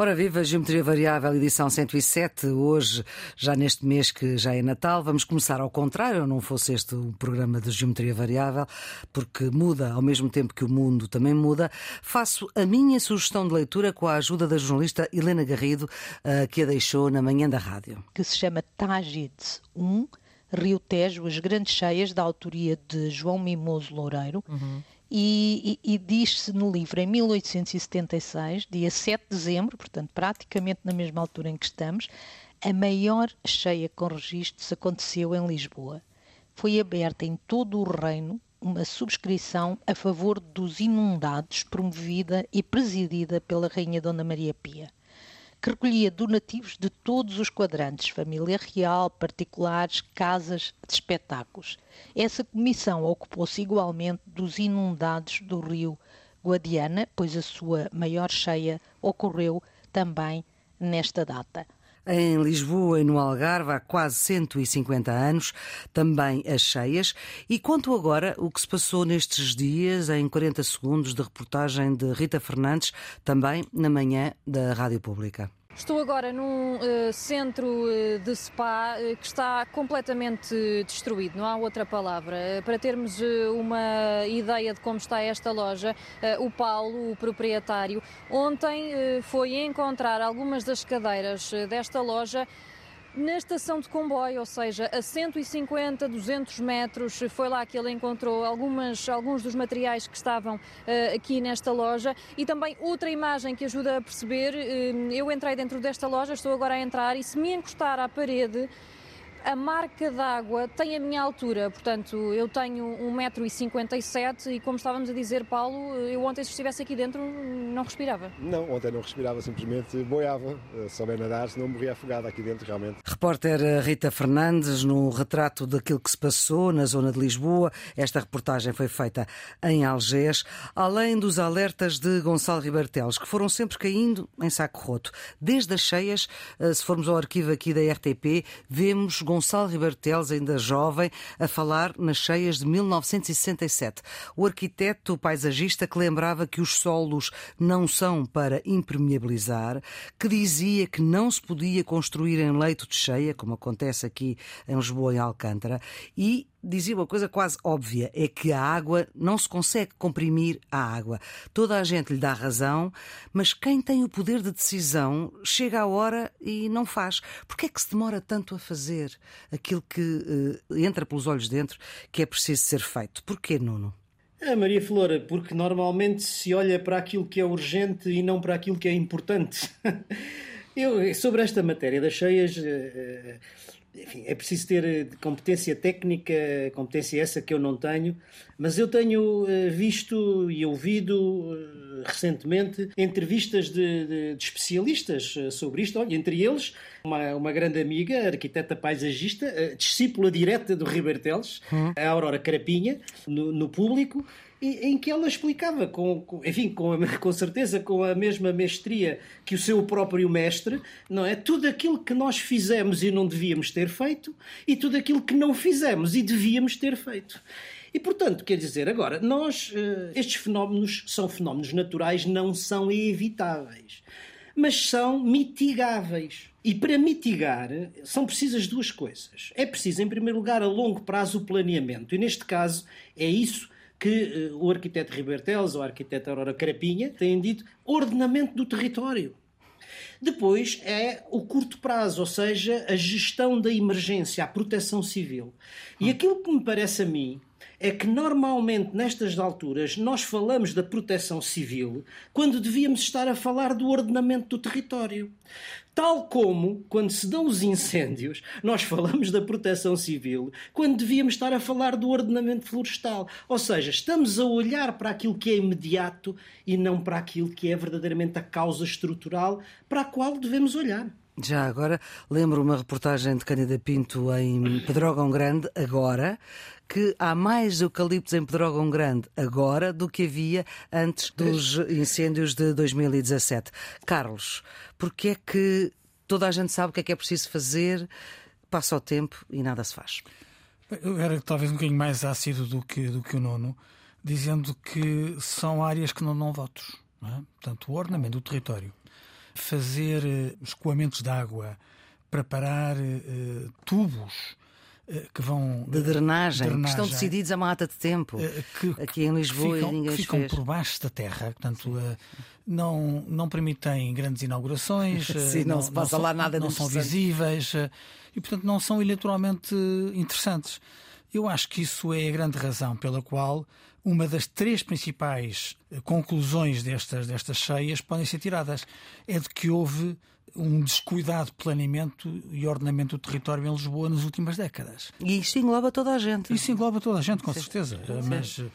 Ora viva, Geometria Variável, edição 107. Hoje, já neste mês que já é Natal, vamos começar ao contrário, não fosse este o programa de Geometria Variável, porque muda ao mesmo tempo que o mundo também muda. Faço a minha sugestão de leitura com a ajuda da jornalista Helena Garrido, que a deixou na manhã da rádio. Que se chama Tágides 1, Rio Tejo, As Grandes Cheias, da autoria de João Mimoso Loureiro. Uhum e, e, e diz-se no livro, em 1876, dia 7 de dezembro, portanto, praticamente na mesma altura em que estamos, a maior cheia com registros aconteceu em Lisboa. Foi aberta em todo o reino uma subscrição a favor dos inundados, promovida e presidida pela Rainha Dona Maria Pia que recolhia donativos de todos os quadrantes, família real, particulares, casas de espetáculos. Essa comissão ocupou-se igualmente dos inundados do rio Guadiana, pois a sua maior cheia ocorreu também nesta data. Em Lisboa e no Algarve há quase 150 anos, também as cheias. E conto agora o que se passou nestes dias, em 40 segundos de reportagem de Rita Fernandes, também na manhã da Rádio Pública. Estou agora num uh, centro uh, de spa uh, que está completamente destruído, não há outra palavra. para termos uma ideia de como está esta loja, o Paulo, o proprietário, ontem foi encontrar algumas das cadeiras desta loja na estação de comboio, ou seja, a 150, 200 metros. Foi lá que ele encontrou algumas, alguns dos materiais que estavam uh, aqui nesta loja. E também outra imagem que ajuda a perceber: uh, eu entrei dentro desta loja, estou agora a entrar, e se me encostar à parede a marca d'água tem a minha altura, portanto, eu tenho 1,57m e, como estávamos a dizer, Paulo, eu ontem, se estivesse aqui dentro, não respirava. Não, ontem não respirava, simplesmente boiava. Se souber nadar, senão morria afogado aqui dentro, realmente. Repórter Rita Fernandes, no retrato daquilo que se passou na zona de Lisboa. Esta reportagem foi feita em Algés, além dos alertas de Gonçalo Ribartelos, que foram sempre caindo em saco roto. Desde as cheias, eh, se formos ao arquivo aqui da RTP, vemos Gonçalo Ribartelos, ainda jovem, a falar nas cheias de 1967. O arquiteto paisagista que lembrava que os solos não são para impermeabilizar, que dizia que não se podia construir em leito de cheia, como acontece aqui em Lisboa e Alcântara, e dizia uma coisa quase óbvia: é que a água não se consegue comprimir a água. Toda a gente lhe dá razão, mas quem tem o poder de decisão chega à hora e não faz. Porquê é que se demora tanto a fazer aquilo que uh, entra pelos olhos dentro que é preciso ser feito? Porquê, Nuno? É, Maria Flora, porque normalmente se olha para aquilo que é urgente e não para aquilo que é importante. Eu, sobre esta matéria das cheias, uh, enfim, é preciso ter eh, competência técnica, competência essa que eu não tenho, mas eu tenho eh, visto e ouvido eh, recentemente entrevistas de, de, de especialistas sobre isto. Olha, entre eles, uma, uma grande amiga, arquiteta paisagista, discípula direta do Riberteles, hum. a Aurora Carapinha, no, no público, em que ela explicava, com, com enfim, com, a, com certeza com a mesma mestria que o seu próprio mestre, não é? Tudo aquilo que nós fizemos e não devíamos ter feito e tudo aquilo que não fizemos e devíamos ter feito. E, portanto, quer dizer, agora, nós, eh, estes fenómenos são fenómenos naturais, não são evitáveis, mas são mitigáveis. E para mitigar, são precisas duas coisas. É preciso, em primeiro lugar, a longo prazo o planeamento. E, neste caso, é isso que uh, o arquiteto Ribertelos ou a arquiteta Aurora Carapinha têm dito ordenamento do território. Depois é o curto prazo, ou seja, a gestão da emergência, a proteção civil. E aquilo que me parece a mim é que normalmente nestas alturas nós falamos da proteção civil quando devíamos estar a falar do ordenamento do território. Tal como, quando se dão os incêndios, nós falamos da proteção civil, quando devíamos estar a falar do ordenamento florestal. Ou seja, estamos a olhar para aquilo que é imediato e não para aquilo que é verdadeiramente a causa estrutural para a qual devemos olhar. Já agora, lembro uma reportagem de Cândida Pinto em Pedrógão Grande, agora, que há mais eucaliptos em Pedrógão Grande agora do que havia antes dos incêndios de 2017. Carlos, porque é que toda a gente sabe o que é que é preciso fazer, passa o tempo e nada se faz? Eu era talvez um bocadinho mais ácido do que, do que o nono, dizendo que são áreas que não dão votos. Não é? Portanto, o ordenamento do território fazer eh, escoamentos de água, preparar uh, tubos que vão de drenagem, drenagem, que estão decididos a mata de tempo que, aqui em Lisboa ficam, e ninguém que ficam fez. por baixo da terra, portanto não não permitem grandes inaugurações, Sim, não, não se passa não lá nada não são visíveis e portanto não são eleitoralmente interessantes. Eu acho que isso é a grande razão pela qual uma das três principais eh, conclusões destas, destas cheias podem ser tiradas. É de que houve um descuidado planeamento e ordenamento do território em Lisboa nas últimas décadas. E isso engloba toda a gente. Isso engloba toda a gente, com Sim. certeza. Mas, uh,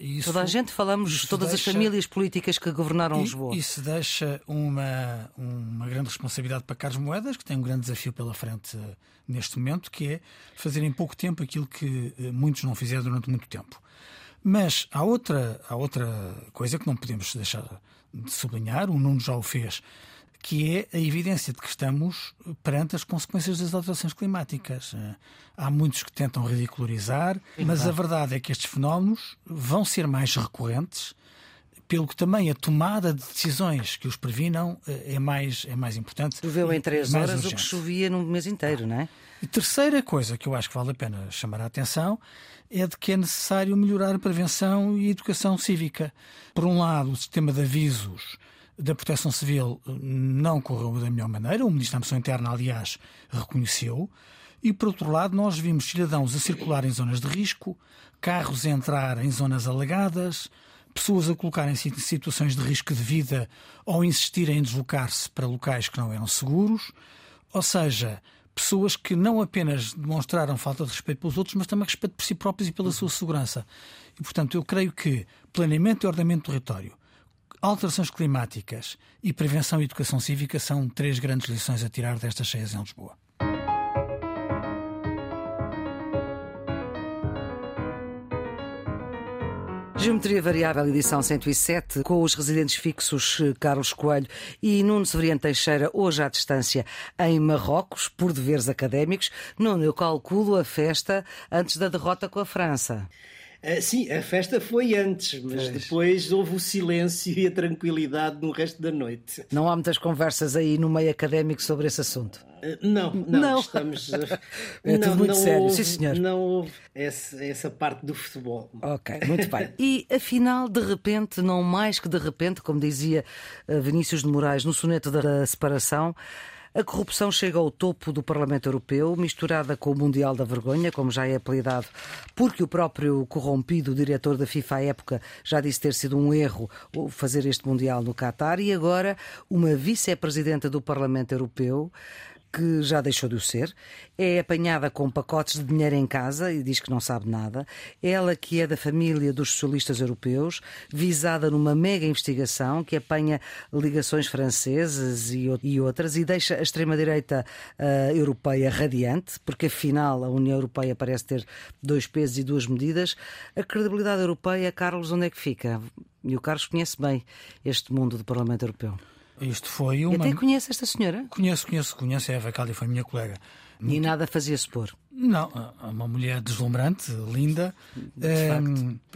isso, toda a gente, falamos todas deixa, as famílias políticas que governaram e, Lisboa. Isso deixa uma, uma grande responsabilidade para Carlos Moedas, que tem um grande desafio pela frente uh, neste momento, que é fazer em pouco tempo aquilo que uh, muitos não fizeram durante muito tempo. Mas há outra, há outra coisa que não podemos deixar de sublinhar, o Nuno já o fez, que é a evidência de que estamos perante as consequências das alterações climáticas. Há muitos que tentam ridicularizar, mas a verdade é que estes fenómenos vão ser mais recorrentes, pelo que também a tomada de decisões que os previnam eh, é mais, é mais importante. Choveu em três horas urgente. o que chovia num mês inteiro, não é? E terceira coisa que eu acho que vale a pena chamar a atenção é de que é necessário melhorar a prevenção e a educação cívica. Por um lado, o sistema de avisos da Proteção Civil não correu da melhor maneira, o Ministro da Missão Interna, aliás, reconheceu. E, por outro lado, nós vimos cidadãos a circular em zonas de risco, carros a entrar em zonas alagadas, pessoas a colocarem-se em situações de risco de vida ou insistirem em deslocar-se para locais que não eram seguros. Ou seja, pessoas que não apenas demonstraram falta de respeito pelos outros, mas também respeito por si próprios e pela sua segurança. E, portanto, eu creio que planeamento e ordenamento do território, alterações climáticas e prevenção e educação cívica são três grandes lições a tirar destas cheias em Lisboa. Geometria Variável, edição 107, com os residentes fixos eh, Carlos Coelho e Nuno Severiano Teixeira, hoje à distância em Marrocos, por deveres académicos. Nuno, eu calculo a festa antes da derrota com a França. Uh, sim, a festa foi antes, mas pois. depois houve o silêncio e a tranquilidade no resto da noite. Não há muitas conversas aí no meio académico sobre esse assunto? Uh, não, não, não, estamos. é tudo muito sério, houve, sim senhor. Não houve essa, essa parte do futebol. Ok, muito bem. E afinal, de repente, não mais que de repente, como dizia eh, Vinícius de Moraes no soneto da separação, a corrupção chega ao topo do Parlamento Europeu, misturada com o Mundial da Vergonha, como já é apelidado, porque o próprio corrompido diretor da FIFA à época já disse ter sido um erro fazer este Mundial no Qatar, e agora uma vice-presidenta do Parlamento Europeu que já deixou de o ser, é apanhada com pacotes de dinheiro em casa e diz que não sabe nada. Ela, que é da família dos socialistas europeus, visada numa mega investigação que apanha ligações francesas e, outras e deixa a extrema-direita uh, europeia radiante, porque afinal a União Europeia parece ter dois pesos e duas medidas. A credibilidade europeia, Carlos, onde é que fica? E o Carlos conhece bem este mundo do Parlamento Europeu. Isto foi uma. E até conhece esta senhora? Conheço, conheço, conheço. A Eva Caldi foi minha colega. E nada fazia supor. Não, é uma mulher deslumbrante, linda. É,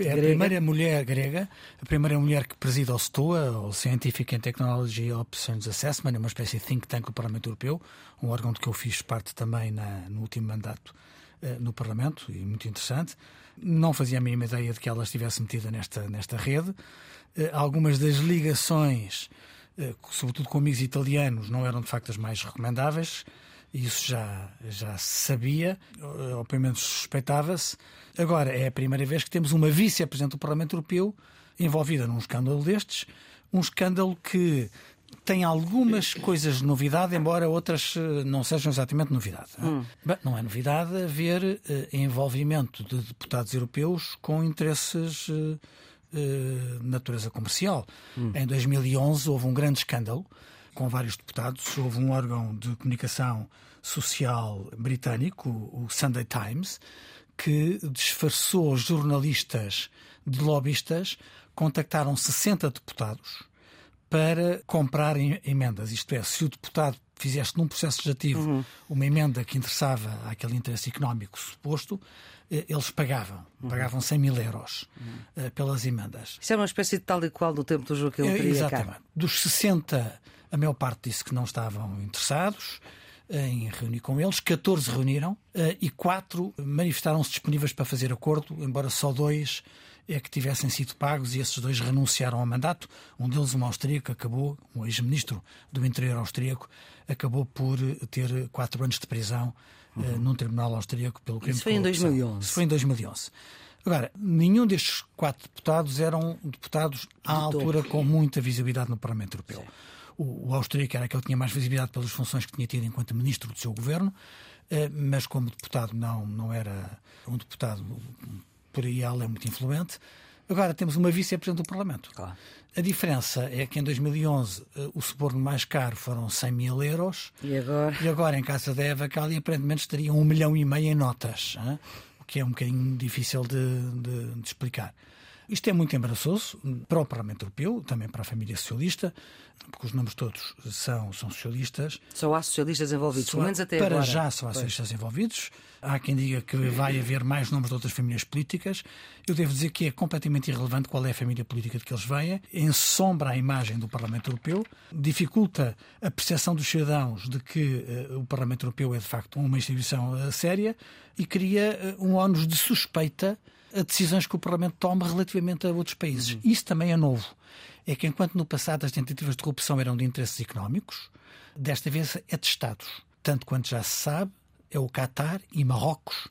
é a primeira mulher grega, a primeira mulher que preside o STOA, o Scientific and Technology Options Assessment, é uma espécie de think tank do Parlamento Europeu, um órgão de que eu fiz parte também na, no último mandato uh, no Parlamento, e muito interessante. Não fazia a mínima ideia de que ela estivesse metida nesta, nesta rede. Uh, algumas das ligações eh, sobretudo com amigos italianos, não eram de facto as mais recomendáveis. Isso já, já se sabia, eh, ou pelo menos suspeitava-se. Agora é a primeira vez que temos uma vice-presidente do Parlamento Europeu envolvida num escândalo destes, um escândalo que tem algumas coisas de novidade, embora outras eh, não sejam exatamente novidade. Hum. Bem, não é novidade haver uh, envolvimento de deputados europeus com interesses eh, natureza comercial. Hum. Em 2011 houve um grande escândalo com vários deputados. Houve um órgão de comunicação social britânico, o Sunday Times, que disfarçou jornalistas de lobistas, contactaram 60 deputados para comprar emendas. Isto é, se o deputado fizesse num processo legislativo uhum. uma emenda que interessava àquele interesse económico suposto, eh, eles pagavam, uhum. pagavam 100 mil euros uhum. pelas emendas. Isso é uma espécie de tal e qual do tempo do Joaquim é, Exatamente. Dos 60, A maior parte disse que não estavam interessados em reunir com eles. 14 reuniram eh, e quatro manifestaram-se disponíveis para fazer acordo, embora só dois é que tivessem sido pagos e esses dois renunciaram ao mandato. Um deles, um austríaco, acabou, um ex-ministro do interior austríaco, acabou por ter quatro anos de prisão uhum. uh, num tribunal austríaco pelo crime Isso foi em 2011. Isso foi em 2011. Agora, nenhum destes quatro deputados eram deputados à altura com muita visibilidade no Parlamento Europeu. O, o austríaco era aquele que tinha mais visibilidade pelas funções que tinha tido enquanto ministro do seu governo, uh, mas como deputado não, não era um deputado por aí ela é muito influente. Agora temos uma vice-presidente do Parlamento. Claro. A diferença é que em 2011 eh, o suborno mais caro foram 100 mil euros. E agora? E agora em casa da Eva Cali aparentemente estaria um milhão e meio em notas. Hein? O que é um bocadinho difícil de, de, de explicar. Isto é muito embaraçoso para o Parlamento Europeu, também para a família socialista, porque os nomes todos são, são socialistas. Só há socialistas envolvidos, pelo menos até para agora. Para já só há socialistas envolvidos. Há quem diga que vai haver mais nomes de outras famílias políticas. Eu devo dizer que é completamente irrelevante qual é a família política de que eles vêm. Ensombra a imagem do Parlamento Europeu, dificulta a percepção dos cidadãos de que uh, o Parlamento Europeu é de facto uma instituição uh, séria e cria uh, um ónus de suspeita a decisões que o Parlamento toma relativamente a outros países. Uhum. Isso também é novo. É que enquanto no passado as tentativas de corrupção eram de interesses económicos, desta vez é de Estados. Tanto quanto já se sabe, é o Qatar e Marrocos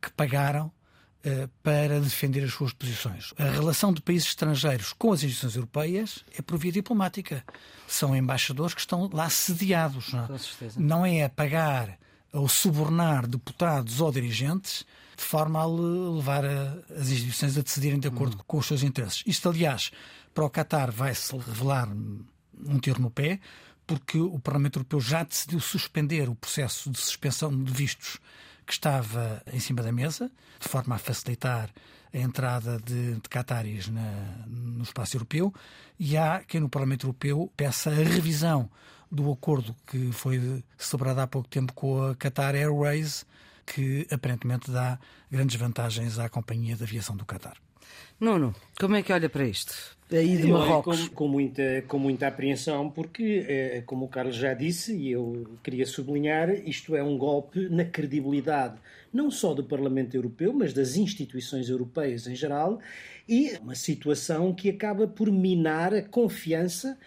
que pagaram uh, para defender as suas posições. A relação de países estrangeiros com as instituições europeias é por via diplomática. São embaixadores que estão lá sediados. Não, é? não é a pagar ou subornar deputados ou dirigentes de forma a levar a, as instituições a decidirem de acordo hum. com os seus interesses. Isto, aliás, para o Qatar vai-se revelar um tiro no pé, porque o Parlamento Europeu já decidiu suspender o processo de suspensão de vistos que estava em cima da mesa, de forma a facilitar a entrada de, de cataris na, no espaço europeu, e há quem no Parlamento Europeu peça a revisão do acordo que foi celebrado há pouco tempo com a Qatar Airways, que aparentemente dá grandes vantagens à companhia de aviação do Qatar. Nuno, como é que olha para isto? Aí de Marrocos. Com, com, muita, com muita apreensão, porque, é, como o Carlos já disse, e eu queria sublinhar, isto é um golpe na credibilidade, não só do Parlamento Europeu, mas das instituições europeias em geral, e uma situação que acaba por minar a confiança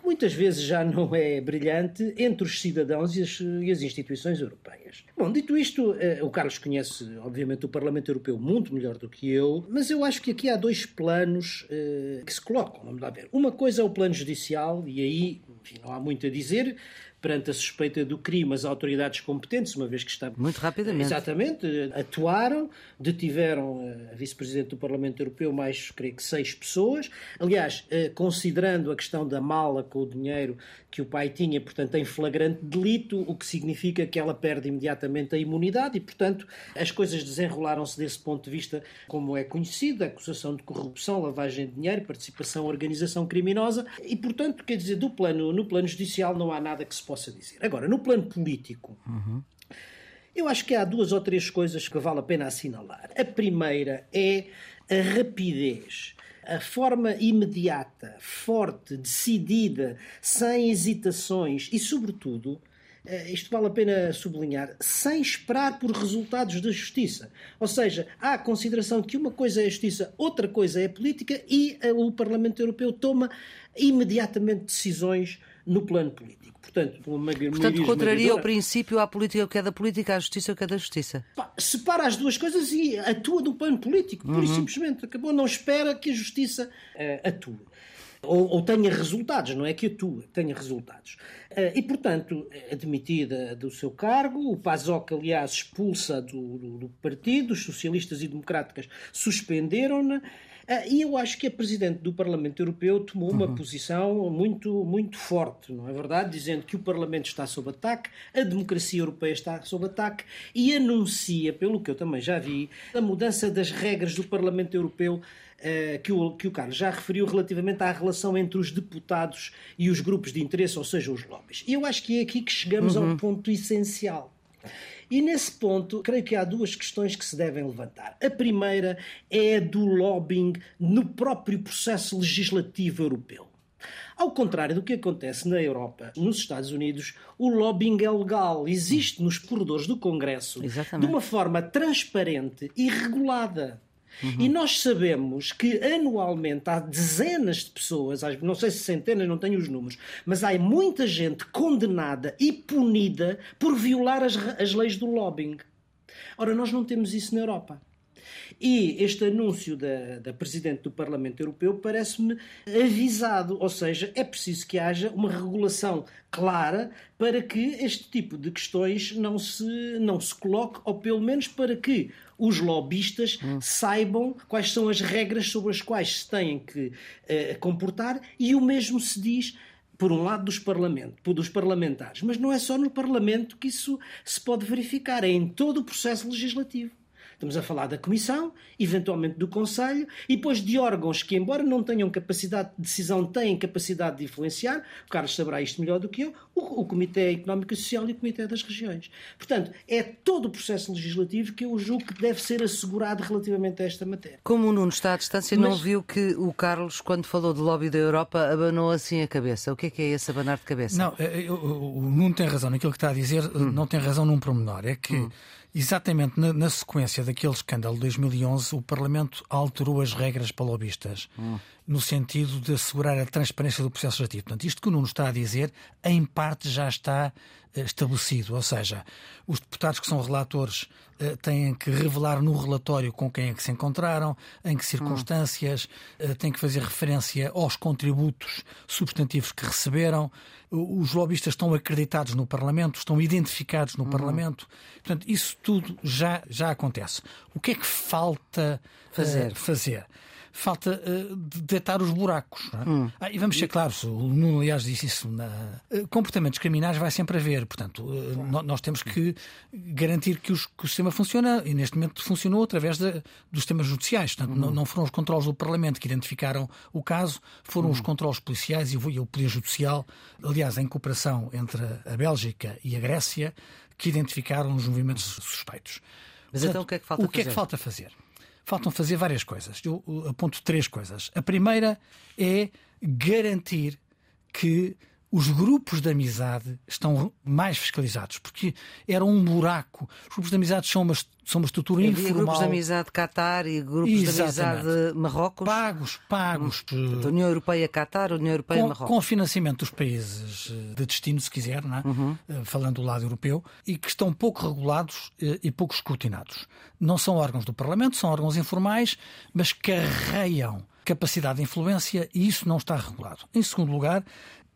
que muitas vezes já não é brilhante entre os cidadãos e as, e as instituições europeias. Bom, dito isto, eh, o Carlos conhece, obviamente, o Parlamento Europeu muito melhor do que eu, mas eu acho que aqui há dois planos eh, que se colocam. Vamos lá ver. Uma coisa é o plano judicial, e aí enfim, não há muito a dizer perante a suspeita do crime, as autoridades competentes, uma vez que está. Muito rapidamente. Exatamente, atuaram, detiveram a vice-presidente do Parlamento Europeu, mais, creio que, seis pessoas. Aliás, eh, considerando a questão da mala com o dinheiro que o pai tinha, portanto, em flagrante delito, o que significa que ela perde imediatamente a imunidade e, portanto, as coisas desenrolaram-se desse ponto de vista, como é conhecido, acusação de corrupção, lavagem de dinheiro, participação em organização criminosa e, portanto, quer dizer, do plano, no plano judicial não há nada que se possa dizer. Agora, no plano político, uhum. eu acho que há duas ou três coisas que vale a pena assinalar. A primeira é a rapidez a forma imediata, forte, decidida, sem hesitações e, sobretudo, eh, isto vale a pena sublinhar, sem esperar por resultados da justiça. Ou seja, há a consideração de que uma coisa é a justiça, outra coisa é a política e eh, o Parlamento Europeu toma imediatamente decisões no plano político. Portanto, uma Portanto contraria o princípio à política o que é da política, à justiça o que é da justiça. Pá, separa as duas coisas e atua do plano político, uhum. pura e simplesmente. Acabou, não espera que a justiça uh, atue. Ou, ou, tenha resultados, não é que atue, tenha resultados. Uh, e, portanto, admitida do seu cargo, o PASOK, aliás, expulsa do, do, do partido, os socialistas e democráticas suspenderam-na. Ah, e eu acho que a Presidente do Parlamento Europeu tomou uma uhum. posição muito, muito forte, não é verdade? Dizendo que o Parlamento está sob ataque, a democracia europeia está sob ataque e anuncia, pelo que eu também já vi, a mudança das regras do Parlamento Europeu Uh, que, o, que o Carlos já referiu relativamente à relação entre os deputados e os grupos de interesse, ou seja, os lobbies. E eu acho que é aqui que chegamos uhum. a um ponto essencial. E nesse ponto, creio que há duas questões que se devem levantar. A primeira é a do lobbying no próprio processo legislativo europeu. Ao contrário do que acontece na Europa, nos Estados Unidos, o lobbying é legal, existe nos corredores do Congresso Exatamente. de uma forma transparente e regulada. Uhum. E nós sabemos que anualmente há dezenas de pessoas, não sei se centenas, não tenho os números, mas há muita gente condenada e punida por violar as, as leis do lobbying. Ora, nós não temos isso na Europa. E este anúncio da, da Presidente do Parlamento Europeu parece-me avisado, ou seja, é preciso que haja uma regulação clara para que este tipo de questões não se, não se coloque, ou pelo menos para que os lobistas hum. saibam quais são as regras sobre as quais se têm que uh, comportar e o mesmo se diz por um lado dos, parlamento, dos parlamentares, mas não é só no Parlamento que isso se pode verificar, é em todo o processo legislativo. Estamos a falar da Comissão, eventualmente do Conselho, e depois de órgãos que, embora não tenham capacidade de decisão, têm capacidade de influenciar. O Carlos saberá isto melhor do que eu. O, o Comitê Económico e Social e o Comitê das Regiões. Portanto, é todo o processo legislativo que eu julgo que deve ser assegurado relativamente a esta matéria. Como o Nuno está à distância, Mas... não viu que o Carlos, quando falou do lobby da Europa, abanou assim a cabeça. O que é que é esse abanar de cabeça? Não, eh, eh, o Nuno tem razão naquilo que está a dizer, hum. não tem razão num promenor. É que. Hum Exatamente na, na, sequência daquele escândalo de 2011, o Parlamento alterou as regras para lobistas, hum. no sentido de assegurar a transparência do processo legislativo. Portanto, isto que o Nuno está a dizer, em parte já está estabelecido, ou seja, os deputados que são relatores eh, têm que revelar no relatório com quem é que se encontraram, em que circunstâncias, hum. têm que fazer referência aos contributos substantivos que receberam. Os lobistas estão acreditados no Parlamento, estão identificados no hum. Parlamento. Portanto, isso tudo já, já acontece. O que é que falta fazer? Fazer? Falta uh, detectar os buracos. É? Hum. Ah, e vamos ser claros, o Nuno, aliás, disse isso: na... Uh, comportamentos criminais vai sempre haver. Portanto, uh, nós temos que garantir que, os, que, o sistema funciona e neste momento funcionou através de, dos sistemas judiciais. Portanto, não, não, foram os controles do Parlamento que identificaram o caso, foram os controles policiais e o, o Poder Judicial, aliás, em cooperação entre a Bélgica e a Grécia, que identificaram os movimentos suspeitos. Mas Portanto, então o que é que falta o que fazer? É que falta fazer? Faltam fazer várias coisas. Eu aponto três coisas. A primeira é garantir que os grupos de amizade estão mais fiscalizados, porque era um buraco. Os grupos de amizade são uma, são uma estrutura Havia informal. grupos de amizade Qatar e grupos Exatamente. de amizade Marrocos? Pagos, pagos. Hum. União Europeia-Qatar, União Europeia-Marrocos. Com, com financiamento dos países eh, de destino, se quiser, é? uhum. Eh, falando do lado europeu, e que estão pouco regulados eh, e pouco escrutinados. Não são órgãos do Parlamento, são órgãos informais, mas carreiam capacidade de influência e isso não está regulado. Em segundo lugar,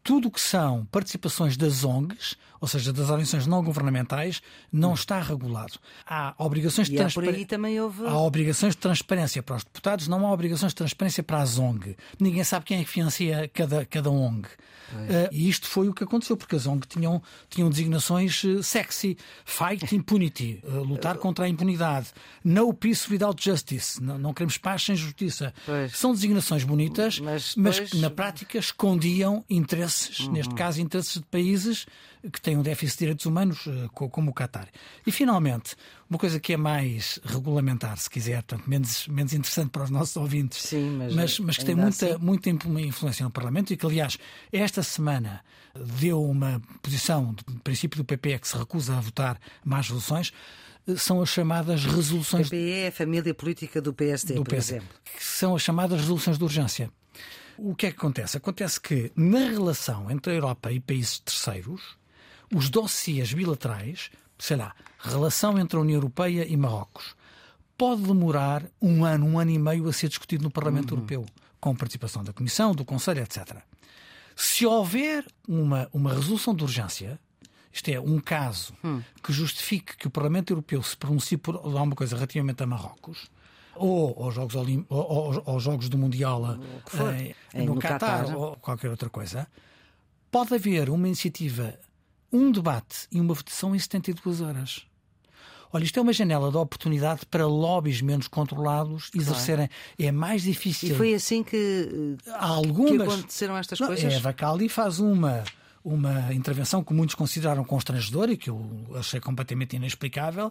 tudo o que são participações das ONGs, ou seja, das organizações não governamentais, não hum. está regulado. Há obrigações de transparência. houve. Há obrigações de transparência para os deputados, não há obrigações de transparência para as ONG. Ninguém sabe quem é que financia cada, cada ONG. Uh, e isto foi o que aconteceu, porque as ONG tinham, tinham designações uh, sexy, fight impunity, uh, lutar contra a impunidade, no peace without justice, não, não queremos paz sem justiça. Pois. São designações bonitas, mas, mas que na prática escondiam interesses, uhum. neste caso interesses de países que têm um déficit de direitos humanos, como o Qatar. E finalmente, uma coisa que é mais regulamentar, se quiser, portanto, menos, menos interessante para os nossos ouvintes, Sim, mas, mas, mas que tem muita, assim... muita influência no Parlamento e que, aliás, esta semana deu uma posição, de princípio do PP, que se recusa a votar mais resoluções são as chamadas resoluções. PPE é a família política do PSD, do por PSD, exemplo. Que são as chamadas resoluções de urgência. O que é que acontece? Acontece que, na relação entre a Europa e países terceiros, os dossiês bilaterais sei lá, relação entre a União Europeia e Marrocos, pode demorar um ano, um ano e meio a ser discutido no Parlamento uhum. Europeu, com participação da Comissão, do Conselho, etc. Se houver uma, uma resolução de urgência, isto é, um caso hum. que justifique que o Parlamento Europeu se pronuncie por alguma coisa relativamente a Marrocos, ou aos Jogos, Olim... ou, aos Jogos do Mundial eh, no, no Qatar, ou qualquer outra coisa, pode haver uma iniciativa um debate e uma votação em 72 horas. Olha, isto é uma janela de oportunidade para lobbies menos controlados exercerem. Claro. É mais difícil. E foi assim que, Há algumas... que aconteceram estas Não, coisas? É, a Vacali faz uma, uma intervenção que muitos consideraram constrangedora e que eu achei completamente inexplicável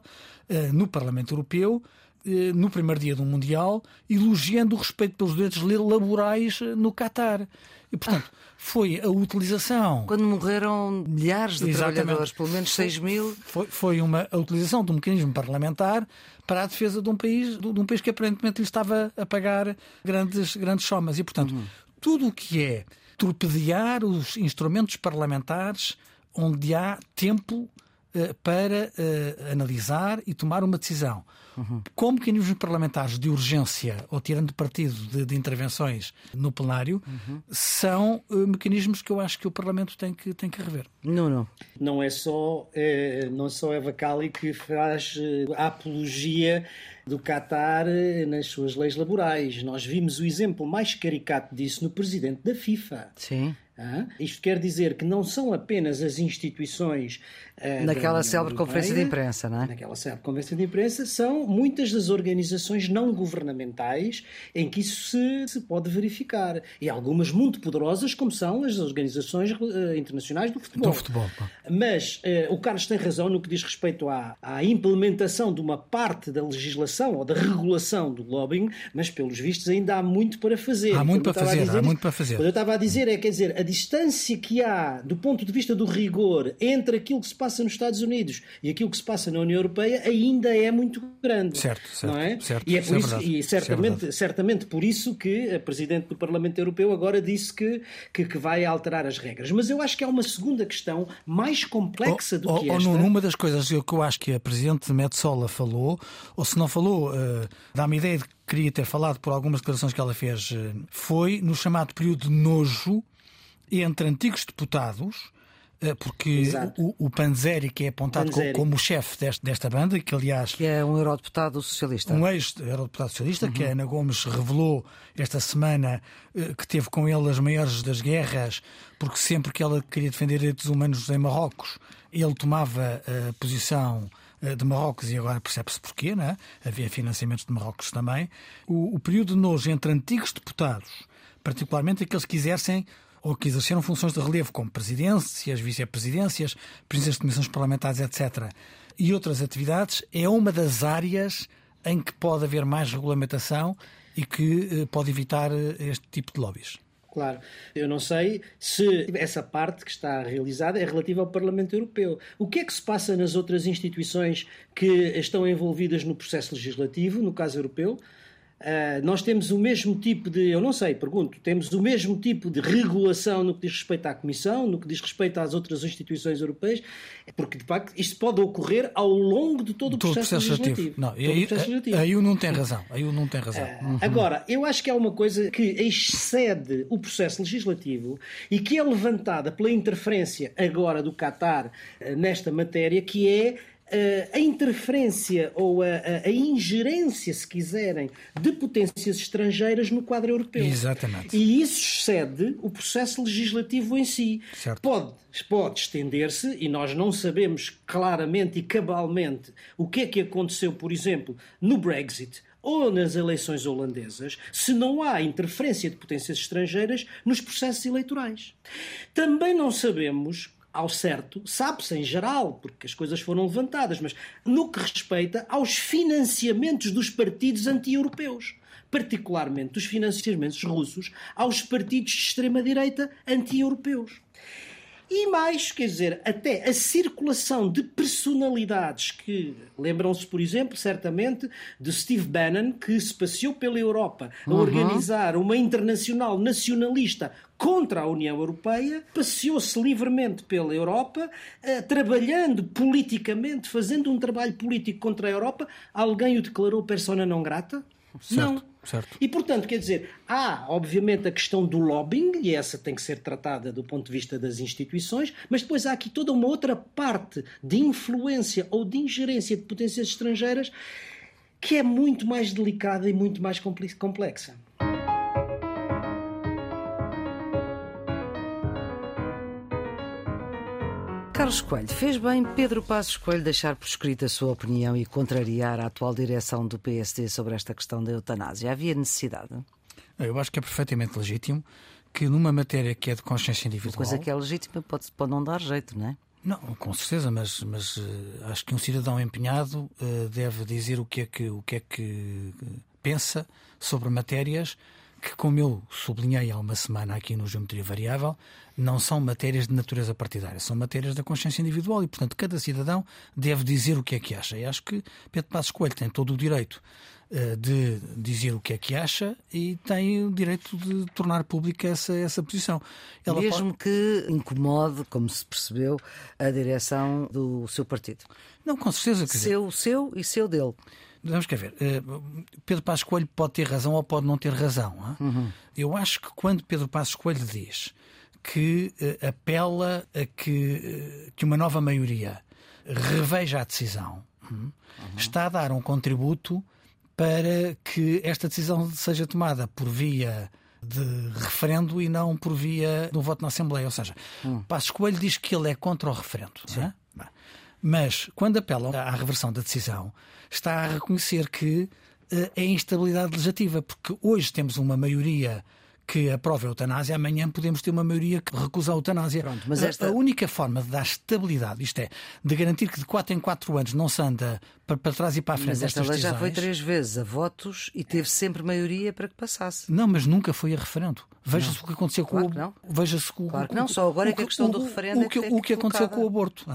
uh, no Parlamento Europeu eh, no primeiro dia do Mundial, elogiando o respeito pelos direitos laborais eh, no Catar. E, portanto, foi a utilização. Quando morreram milhares de Exatamente. trabalhadores, pelo menos 6 mil. Foi, foi uma, a utilização de um mecanismo parlamentar para a defesa de um país, de um país que aparentemente lhe estava a pagar grandes, grandes somas. E, portanto, uhum. tudo o que é torpedear os instrumentos parlamentares onde há tempo uh, para uh, analisar e tomar uma decisão. Uhum. Com mecanismos parlamentares de urgência ou tirando partido de, de intervenções no plenário, uhum. são uh, mecanismos que eu acho que o Parlamento tem que, tem que rever. Não, não. Não é só, é, não é só Eva Cali que faz uh, a apologia do Qatar nas suas leis laborais. Nós vimos o exemplo mais caricato disso no presidente da FIFA. Sim. Ah, isto quer dizer que não são apenas as instituições. Uh, Naquela célebre conferência de imprensa, não é? Naquela célebre conferência de imprensa, são muitas das organizações não governamentais em que isso se, se pode verificar. E algumas muito poderosas, como são as organizações uh, internacionais do futebol. Do futebol Mas uh, o Carlos tem razão no que diz respeito à, à implementação de uma parte da legislação ou da regulação do lobbying, mas pelos vistos ainda há muito para fazer. Há muito para fazer, dizer, há muito para fazer. O que eu estava a dizer é, quer dizer, a distância que há do ponto de vista do rigor entre aquilo que se passa nos Estados Unidos e aquilo que se passa na União Europeia ainda é muito grande. Certo, certo. Não é? certo e é por isso, é e certamente, é certamente por isso que a Presidente do Parlamento Europeu agora disse que, que, que, vai alterar as regras. Mas eu acho que há uma segunda questão mais complexa do ou, que esta. Ou numa das coisas que eu acho que a Presidente Metsola falou, ou se não falou, uh, dá-me ideia de que queria ter falado por algumas declarações que ela fez, uh, foi no chamado período de nojo entre antigos deputados, eh, porque o, o, Panzeri, que é apontado Panzeri. como, o chefe desta, desta banda, que aliás. Que é um eurodeputado socialista. Um ex-eurodeputado socialista, uhum. que a Ana Gomes revelou esta semana eh, que teve com ele as maiores das guerras, porque sempre que ela queria defender direitos humanos em Marrocos, ele tomava a posição eh, de Marrocos e agora percebe-se porquê, não é? havia financiamentos de Marrocos também. O, o período de nojo entre antigos deputados, particularmente aqueles que quisessem ou que exerceram funções de relevo, como presidências, vice-presidências, presidências de comissões parlamentares, etc., e outras atividades, é uma das áreas em que pode haver mais regulamentação e que eh, pode evitar eh, este tipo de lobbies. Claro. Eu não sei se essa parte que está realizada é relativa ao Parlamento Europeu. O que é que se passa nas outras instituições que estão envolvidas no processo legislativo, no caso europeu? Uh, nós temos o mesmo tipo de, eu não sei, pergunto, temos o mesmo tipo de regulação no que diz respeito à Comissão, no que diz respeito às outras instituições europeias, porque de facto isto pode ocorrer ao longo de todo o todo processo, processo legislativo. Não, e aí, legislativo. aí não tem razão. Aí não tem razão. Uh, uhum. Agora, eu acho que há uma coisa que excede o processo legislativo e que é levantada pela interferência agora do Qatar uh, nesta matéria, que é a interferência ou a, a, ingerência, se quiserem, de potências estrangeiras no quadro europeu. Exatamente. E isso excede o processo legislativo em si. Certo. Pode, pode estender-se, e nós não sabemos claramente e cabalmente o que é que aconteceu, por exemplo, no Brexit ou nas eleições holandesas, se não há interferência de potências estrangeiras nos processos eleitorais. Também não sabemos ao certo, sabe-se em geral, porque as coisas foram levantadas, mas no que respeita aos financiamentos dos partidos anti-europeus, particularmente dos financiamentos russos aos partidos de extrema-direita anti-europeus. E mais, quer dizer, até a circulação de personalidades que lembram-se, por exemplo, certamente, de Steve Bannon, que se passeou pela Europa a uhum. organizar uma internacional nacionalista contra a União Europeia, passeou-se livremente pela Europa, eh, trabalhando politicamente, fazendo um trabalho político contra a Europa. Alguém o declarou persona não grata? Certo, não. Certo. E, portanto, quer dizer, há, obviamente, a questão do lobbying, e essa tem que ser tratada do ponto de vista das instituições, mas depois há aqui toda uma outra parte de influência ou de ingerência de potências estrangeiras que é muito mais delicada e muito mais complexa. Carlos Coelho, fez bem Pedro Passos Coelho deixar por escrito a sua opinião e contrariar a atual direção do PSD sobre esta questão da eutanásia? Havia necessidade? Eu acho que é perfeitamente legítimo que numa matéria que é de consciência individual. Uma coisa que é legítima pode, pode não dar jeito, não é? Não, com certeza, mas, mas uh, acho que um cidadão empenhado uh, deve dizer o que é que, o que, é que pensa sobre matérias que, como eu sublinhei há uma semana aqui no Geometria Variável, não são matérias de natureza partidária, são matérias da consciência individual e, portanto, cada cidadão deve dizer o que é que acha. E acho que Pedro Passos Coelho tem todo o direito uh, de dizer o que é que acha e tem o direito de tornar pública essa, essa posição. Ela Mesmo pode... que incomode, como se percebeu, a direção do seu partido. Não, com certeza. Que seu, seu e seu dele. Vamos quer ver. Eh, Pedro Passos Coelho pode ter razão ou pode não ter razão. Uhum. Eu acho que quando Pedro Passos Coelho diz que uh, apela a que, uh, que uma nova maioria reveja a decisão, uhum. está a dar um contributo para que esta decisão seja tomada por via de referendo e não por via do voto na Assembleia. Ou seja, uhum. Passos Coelho diz que ele é contra o referendo. É? Mas, quando apela à reversão da decisão, está a reconhecer que uh, é instabilidade legislativa, porque hoje temos uma maioria que aprova a eutanásia, amanhã podemos ter uma maioria que recusa a eutanásia. Pronto, mas esta... a, única forma de dar estabilidade, isto é, de garantir que de 4 em 4 anos não se anda para, para trás e para a frente mas esta lei já foi três vezes a votos e teve sempre maioria para que passasse. Não, mas nunca foi a referendo. Veja-se o que aconteceu claro com o. Veja-se o. Claro que não, só agora é que a questão do referendo o que, é que, o que aconteceu com o aborto.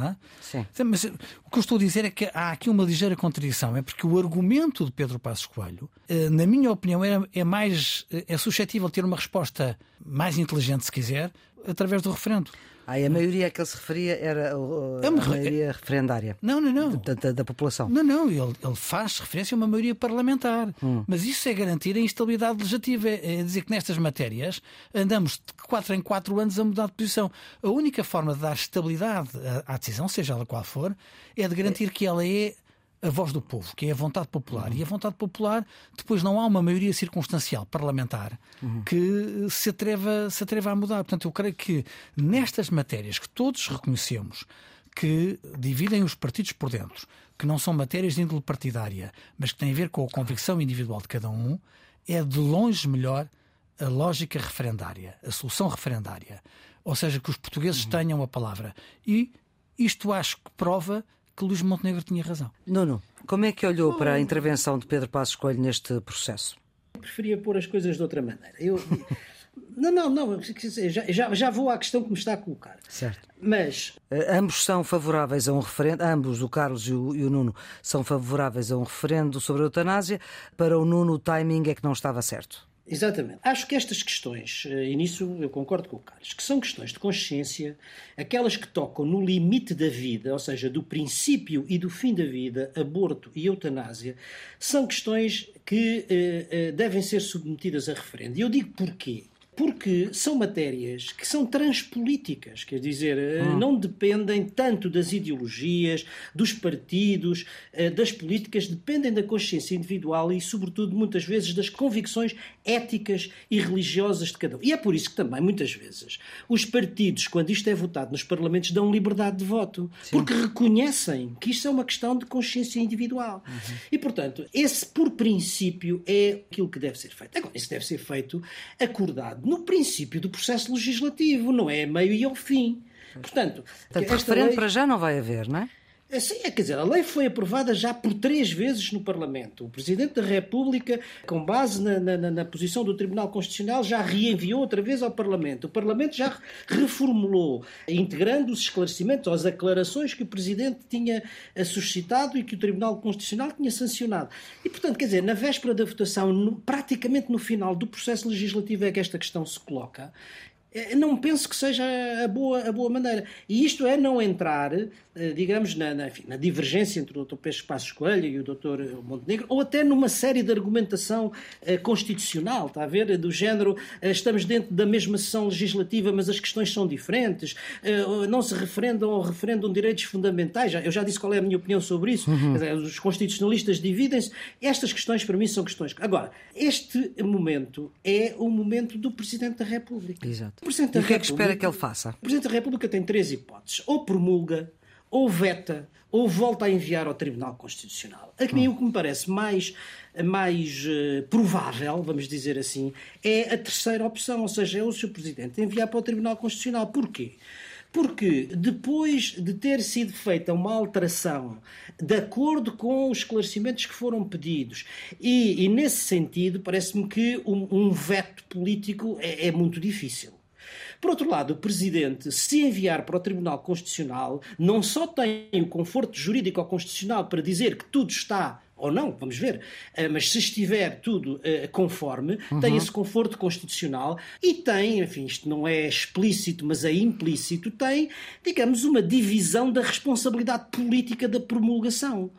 Sim. Mas o que eu estou a dizer é que há aqui uma ligeira contradição. É porque o argumento de Pedro Passos Coelho, eh, na minha opinião, é, é mais. Eh, é suscetível de ter uma resposta mais inteligente, se quiser, através do referendo. Ah, e a maioria a que ele se referia era a, a maioria referendária. Não, não, não. Da, da, da população. Não, não. Ele, ele, faz referência a uma maioria parlamentar. Hum. Mas isso é garantir a instabilidade legislativa. É, é dizer que nestas matérias andamos de 4 em 4 anos a mudar de posição. A única forma de dar estabilidade à, à decisão, seja ela qual for, é de garantir que ela é a voz do povo, que é a vontade popular. Uhum. E a vontade popular, depois não há uma maioria circunstancial parlamentar uhum. que se atreva, se atreva a mudar. Portanto, eu creio que nestas matérias que todos reconhecemos que dividem os partidos por dentro, que não são matérias de índole partidária, mas que têm a ver com a convicção individual de cada um, é de longe melhor a lógica referendária, a solução referendária. Ou seja, que os portugueses uhum. tenham a palavra. E isto acho que prova que Luís Montenegro tinha razão. Nuno, como é que olhou para a intervenção de Pedro Passos Coelho neste processo? Eu preferia pôr as coisas de outra maneira. Eu... Não, não, não, já, já, já vou à questão que me está a colocar. Certo. Mas. Uh, ambos são favoráveis a um referendo, ambos, o Carlos e o, e o, Nuno, são favoráveis a um referendo sobre a eutanásia. Para o Nuno, o timing é que não estava certo. Exatamente. Acho que estas questões, eh, e nisso eu concordo com o Carlos, que são questões de consciência, aquelas que tocam no limite da vida, ou seja, do princípio e do fim da vida, aborto e eutanásia, são questões que eh, eh, devem ser submetidas a referendo. E eu digo porquê porque são matérias que são transpolíticas, quer dizer, eh, hum. não dependem tanto das ideologias, dos partidos, das políticas, dependem da consciência individual e, sobretudo, muitas vezes das convicções éticas e religiosas de cada um. E é por isso que também, muitas vezes, os partidos, quando isto é votado nos parlamentos, dão liberdade de voto, Sim. porque reconhecem que isto é uma questão de consciência individual. Uhum. E, portanto, esse, por princípio, é aquilo que deve ser feito. Agora, isso deve ser feito acordado no princípio do processo legislativo, não é meio e ao fim. Portanto, Portanto referendo lei... para já não vai haver, não é? Sim, é, quer dizer, a lei foi aprovada já por três vezes no Parlamento. O Presidente da República, com base na, na, na, posição do Tribunal Constitucional, já reenviou outra vez ao Parlamento. O Parlamento já reformulou, integrando os esclarecimentos as aclarações que o Presidente tinha eh, suscitado e que o Tribunal Constitucional tinha sancionado. E, portanto, quer dizer, na véspera da votação, no, praticamente no final do processo legislativo é que esta questão se coloca. Eh, não penso que seja a boa, a boa maneira. E isto é não entrar, eh, digamos, na, na, enfim, na divergência entre o Dr. Peixe Passos Coelho e o Dr. Montenegro, ou até numa série de argumentação eh, constitucional, está a ver? Do género, estamos dentro da mesma sessão legislativa, mas as questões são diferentes, não se referendam ou referendam direitos fundamentais. Eu já disse qual é a minha opinião sobre isso. Uhum. Os constitucionalistas dividem-se. Estas questões, para mim, são questões. Agora, este momento é o momento do Presidente da República. Exato. O Presidente e o que é que espera que ele faça? O Presidente da República tem três hipóteses: ou promulga, ou veta, ou volta a enviar ao Tribunal Constitucional. A mim hum. o que me parece mais, mais uh, provável, vamos dizer assim, é a terceira opção, ou seja, é o Sr. Presidente enviar para o Tribunal Constitucional. Porquê? Porque depois de ter sido feita uma alteração de acordo com os esclarecimentos que foram pedidos, e, e nesse sentido, parece-me que um, um, veto político é, é muito difícil. Por outro lado, o Presidente, se enviar para o Tribunal Constitucional, não só tem o conforto jurídico constitucional para dizer que tudo está ou não, vamos ver. Uh, mas se estiver tudo uh, conforme, uhum. tem esse conforto constitucional e tem, enfim, isto não é explícito, mas é implícito, tem, digamos, uma divisão da responsabilidade política da promulgação.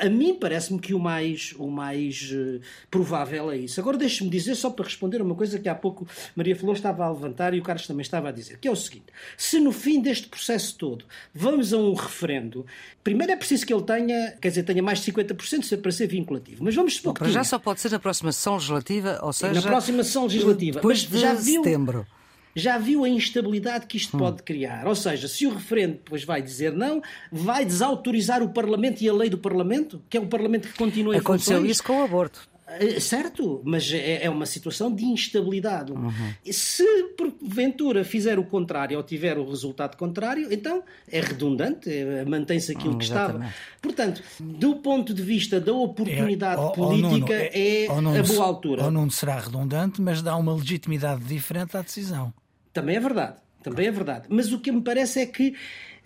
A mim parece-me que o mais, o mais uh, provável é isso. Agora deixe-me dizer, só para responder a uma coisa que há pouco Maria Flor estava a levantar e o Carlos também estava a dizer, que é o seguinte: se no fim deste processo todo vamos a um referendo, primeiro é preciso que ele tenha, quer dizer, tenha mais de 50% para ser vinculativo. Mas vamos supor que. já só pode ser na próxima sessão legislativa, ou seja. Na próxima sessão legislativa. Depois de já viu, setembro já viu a instabilidade que isto hum. pode criar. Ou seja, se o referendo depois vai dizer não, vai desautorizar o Parlamento e a lei do Parlamento, que é o Parlamento que continua em Aconteceu funções. isso com o aborto. Eh, certo, mas é, é uma situação de instabilidade. Uhum. Se porventura fizer o contrário ou tiver o resultado contrário, então é redundante, é, mantém-se aquilo uhum, que estava. Portanto, do ponto de vista da oportunidade é, política, ou, é, é a boa altura. Ou não será redundante, mas dá uma legitimidade diferente à decisão. Também é verdade. Também é verdade. Mas o que me parece é que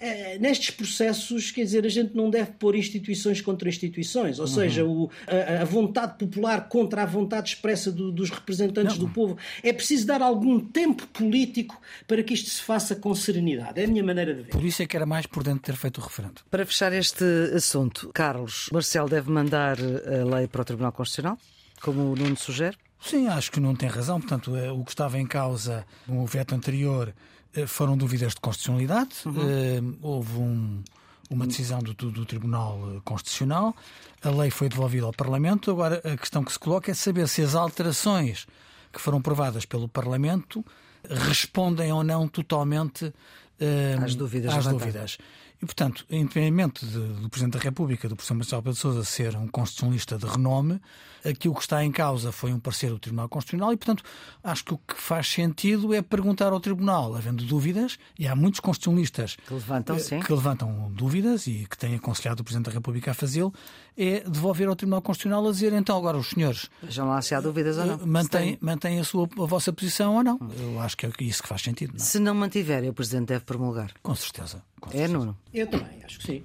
eh, nestes processos, quer dizer, a gente não deve pôr instituições contra instituições, ou uhum. seja, o, a, a, vontade popular contra a vontade expressa do, dos representantes não. do povo. É preciso dar algum tempo político para que isto se faça com serenidade. É a minha maneira de ver. Por isso é que era mais por dentro ter feito o referendo. Para fechar este assunto, Carlos, Marcelo deve mandar a lei para o Tribunal Constitucional, como o Nuno sugere? Sim, acho que não tem razão. Portanto, é, o que estava em causa no veto anterior eh, foram dúvidas de constitucionalidade. Uhum. houve um, uma decisão do, do, Tribunal eh, Constitucional. A lei foi devolvida ao Parlamento. Agora, a questão que se coloca é saber se as alterações que foram aprovadas pelo Parlamento respondem ou não totalmente às dúvidas. Às dúvidas. E, portanto, independentemente do Presidente da República, do professor Marcelo Pedro Sousa, ser um constitucionalista de renome, aquilo que está em causa foi um parecer do Tribunal Constitucional e, portanto, acho que o que faz sentido é perguntar ao Tribunal, havendo dúvidas, e há muitos constitucionalistas que levantam, que levantam dúvidas e que têm aconselhado o Presidente da República a fazê-lo, é devolver ao Tribunal Constitucional a dizer, então, agora os senhores. Vejam lá se há dúvidas ou não. Eh, mantém, mantém a, sua, a vossa posição ou não. Eu acho que é isso que faz sentido. Não? Se não mantiverem, o Presidente deve promulgar. Com certeza. Com é, Nuno? Eu também, acho que sim.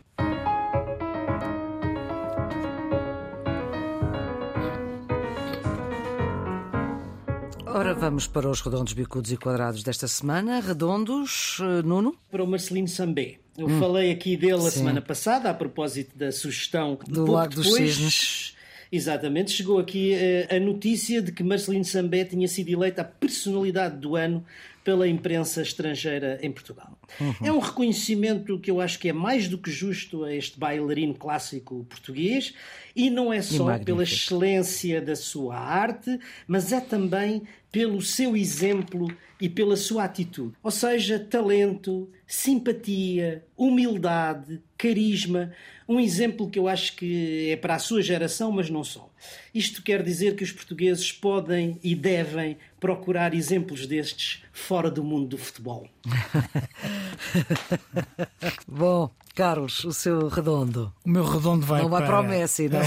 Ora, vamos para os redondos, bicudos e quadrados desta semana. Redondos, eh, Nuno? Para o Marcelino Sambé. Eu hum. falei aqui dele Sim. a semana passada, a propósito da sugestão do Lago dos Cisnes. Exatamente, chegou aqui uh, a notícia de que Marcelino Sambé tinha sido eleita a personalidade do ano pela imprensa estrangeira em Portugal. Uhum. É um reconhecimento que eu acho que é mais do que justo a este bailarino clássico português e não é só pela excelência da sua arte, mas é também pelo seu exemplo e pela sua atitude. Ou seja, talento, simpatia, humildade, carisma. Um exemplo que eu acho que é para a sua geração, mas não só. Isto quer dizer que os portugueses podem e devem procurar exemplos destes fora do mundo do futebol. Bom, Carlos, o seu redondo. O meu redondo vai não para. Não vai para o Messi, não?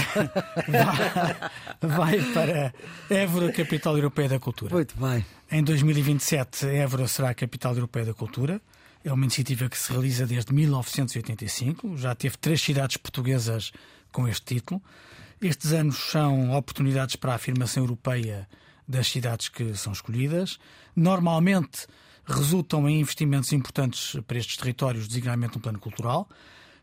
vai, vai para Évora, capital europeia da cultura. Muito bem. Em 2027, Évora será a capital europeia da cultura. É uma iniciativa que se realiza desde 1985. Já teve três cidades portuguesas com este título. Estes anos são oportunidades para a afirmação europeia das cidades que são escolhidas. Normalmente resultam em investimentos importantes para estes territórios, designadamente no plano cultural.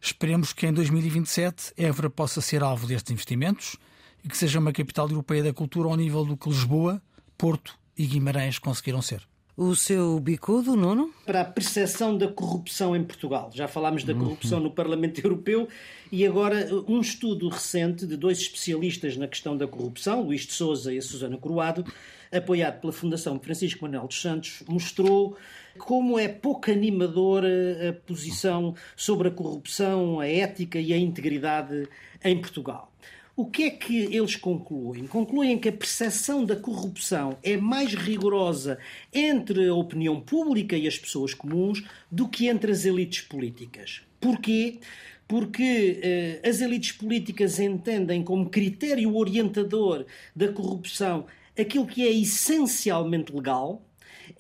Esperemos que em 2027 Évora possa ser alvo destes investimentos e que seja uma capital europeia da cultura ao nível do que Lisboa, Porto e Guimarães conseguiram ser. O seu bicudo, Nuno? Para a percepção da corrupção em Portugal. Já falámos da corrupção no Parlamento Europeu e agora um estudo recente de dois especialistas na questão da corrupção, Luís de Souza e a Susana Croado, apoiado pela Fundação Francisco Manuel dos Santos, mostrou como é pouco animadora a posição sobre a corrupção, a ética e a integridade em Portugal. O que é que eles concluem? Concluem que a percepção da corrupção é mais rigorosa entre a opinião pública e as pessoas comuns do que entre as elites políticas. Porquê? Porque eh, as elites políticas entendem como critério orientador da corrupção aquilo que é essencialmente legal,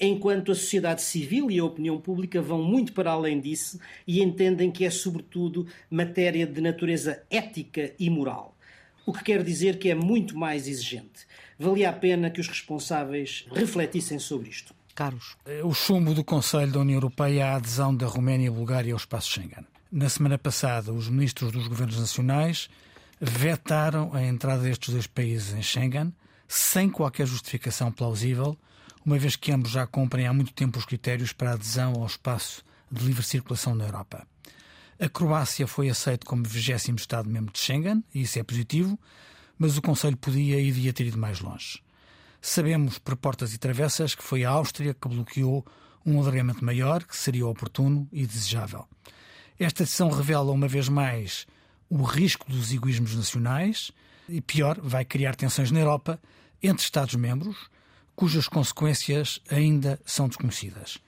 enquanto a sociedade civil e a opinião pública vão muito para além disso e entendem que é, sobretudo, matéria de natureza ética e moral. O que quer dizer que é muito mais exigente. Valia a pena que os responsáveis refletissem sobre isto. Carlos. O chumbo do Conselho da União Europeia à adesão da Roménia e Bulgária ao espaço Schengen. Na semana passada, os ministros dos governos nacionais vetaram a entrada destes dois países em Schengen sem qualquer justificação plausível, uma vez que ambos já cumprem há muito tempo os critérios para adesão ao espaço de livre circulação na Europa. A Croácia foi aceita como 20 Estado-membro de Schengen, e isso é positivo, mas o Conselho podia e devia ter ido mais longe. Sabemos, por portas e travessas, que foi a Áustria que bloqueou um alargamento maior, que seria oportuno e desejável. Esta decisão revela, uma vez mais, o risco dos egoísmos nacionais e, pior, vai criar tensões na Europa entre Estados-membros, cujas consequências ainda são desconhecidas.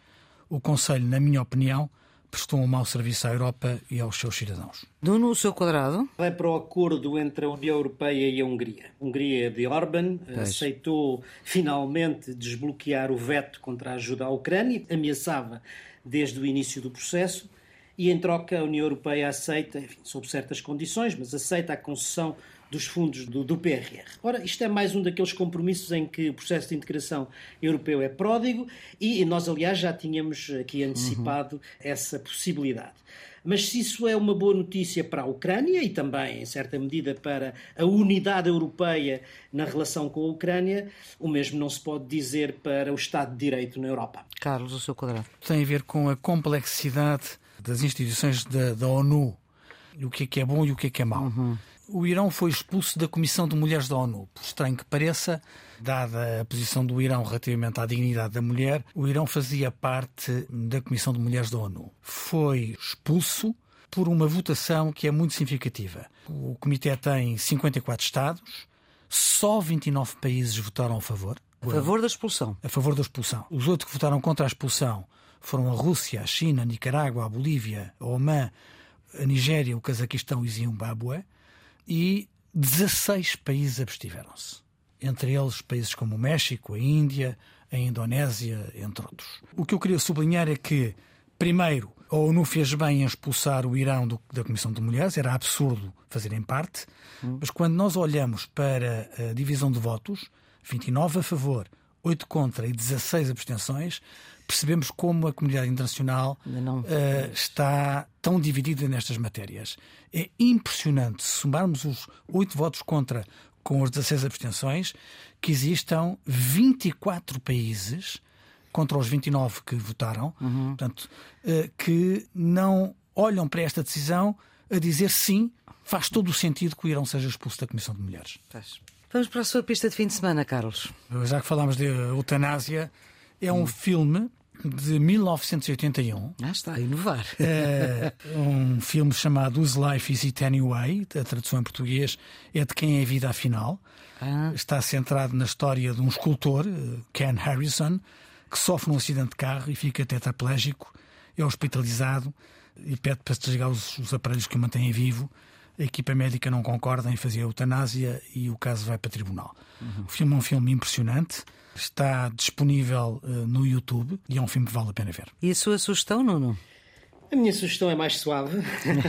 O Conselho, na minha opinião, prestou um mau serviço à Europa e aos seus cidadãos. Nuno, o seu quadrado? Vai para o acordo entre a União Europeia e a Hungria. A Hungria de Orban pois. aceitou finalmente desbloquear o veto contra a ajuda à Ucrânia, ameaçava desde o início do processo, e em troca a União Europeia aceita, enfim, sob certas condições, mas aceita a concessão dos fundos do, do, PRR. Ora, isto é mais um daqueles compromissos em que o processo de integração europeu é pródigo e nós, aliás, já tínhamos aqui antecipado uhum. essa possibilidade. Mas se isso é uma boa notícia para a Ucrânia e também, em certa medida, para a unidade europeia na relação com a Ucrânia, o mesmo não se pode dizer para o Estado de Direito na Europa. Carlos, o seu quadrado. Tem a ver com a complexidade das instituições da, da ONU. O que é que é bom e o que é que é mau. Uhum o Irão foi expulso da Comissão de Mulheres da ONU. Por estranho que pareça, dada a posição do Irão relativamente à dignidade da mulher, o Irão fazia parte da Comissão de Mulheres da ONU. Foi expulso por uma votação que é muito significativa. O comitê tem 54 Estados, só 29 países votaram a favor. A favor da expulsão. A favor da expulsão. Os outros que votaram contra a expulsão foram a Rússia, a China, a Nicarágua, a Bolívia, a Omã, a Nigéria, o Cazaquistão e Zimbábue e 16 países abstiveram-se. Entre eles países como o México, a Índia, a Indonésia, entre outros. O que eu queria sublinhar é que, primeiro, a ONU fez bem em expulsar o Irão do, da Comissão de Mulheres, era absurdo fazerem parte, hum. mas quando nós olhamos para a divisão de votos, 29 a favor, 8 contra e 16 abstenções, percebemos como a comunidade internacional uh, está tão dividida nestas matérias. É impressionante, se somarmos os 8 votos contra com as 16 abstenções, que existam 24 países contra os 29 que votaram, uhum. portanto, uh, que não olham para esta decisão a dizer sim, faz todo o sentido que o Irão seja expulso da Comissão de Mulheres. Vamos para a sua pista de fim de semana, Carlos. Já que falámos de eutanásia, é um hum. filme de 1981. Ah, está a inovar. É um filme chamado Whose Life Is It Anyway? A tradução em português é De Quem é a Vida Afinal. Ah. Está centrado na história de um escultor, eh, Ken Harrison, que sofre um acidente de carro e fica tetraplégico, é hospitalizado e pede para se desligar os, os aparelhos que o mantêm vivo. A equipa médica não concorda em fazer a eutanásia e o caso vai para tribunal. Uhum. O filme é um filme impressionante está disponível uh, no YouTube e é um filme que vale a pena ver. E a sua sugestão, Nuno? A minha sugestão é mais suave.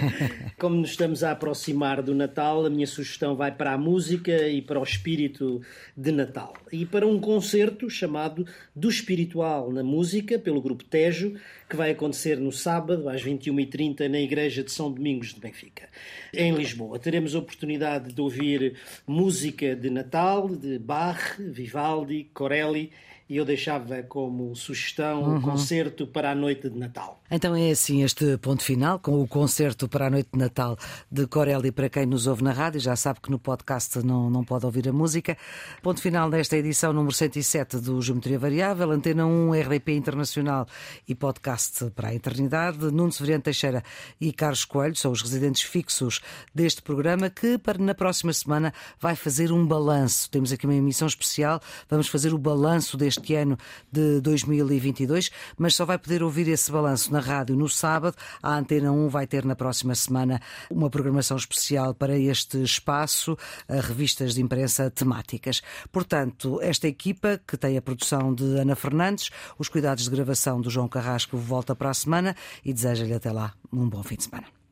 Como nos estamos a aproximar do Natal, a minha sugestão vai para a música e para o espírito de Natal. E para um concerto chamado Do Espiritual na Música, pelo Grupo Tejo, que vai acontecer no sábado, às 21h30, na Igreja de São Domingos de Benfica, em Lisboa. Teremos a oportunidade de ouvir música de Natal, de Bach, Vivaldi, Corelli e eu deixava como sugestão uhum. o concerto para a noite de Natal. Então é assim este ponto final, com o concerto para a noite de Natal de Corelli para quem nos ouve na rádio, já sabe que no podcast não, não pode ouvir a música. Ponto final desta edição número 107 do Geometria Variável, Antena 1, RDP Internacional e podcast para a eternidade. Nuno Severiano Teixeira e Carlos Coelho são os residentes fixos deste programa que para na próxima semana vai fazer um balanço. Temos aqui uma emissão especial, vamos fazer o balanço deste ano de 2022, mas só vai poder ouvir esse balanço na rádio no sábado. A Antena 1 vai ter na próxima semana uma programação especial para este espaço, revistas de imprensa temáticas. Portanto, esta equipa, que tem a produção de Ana Fernandes, os cuidados de gravação do João Carrasco, volta para a semana e deseja-lhe até lá um bom fim de semana.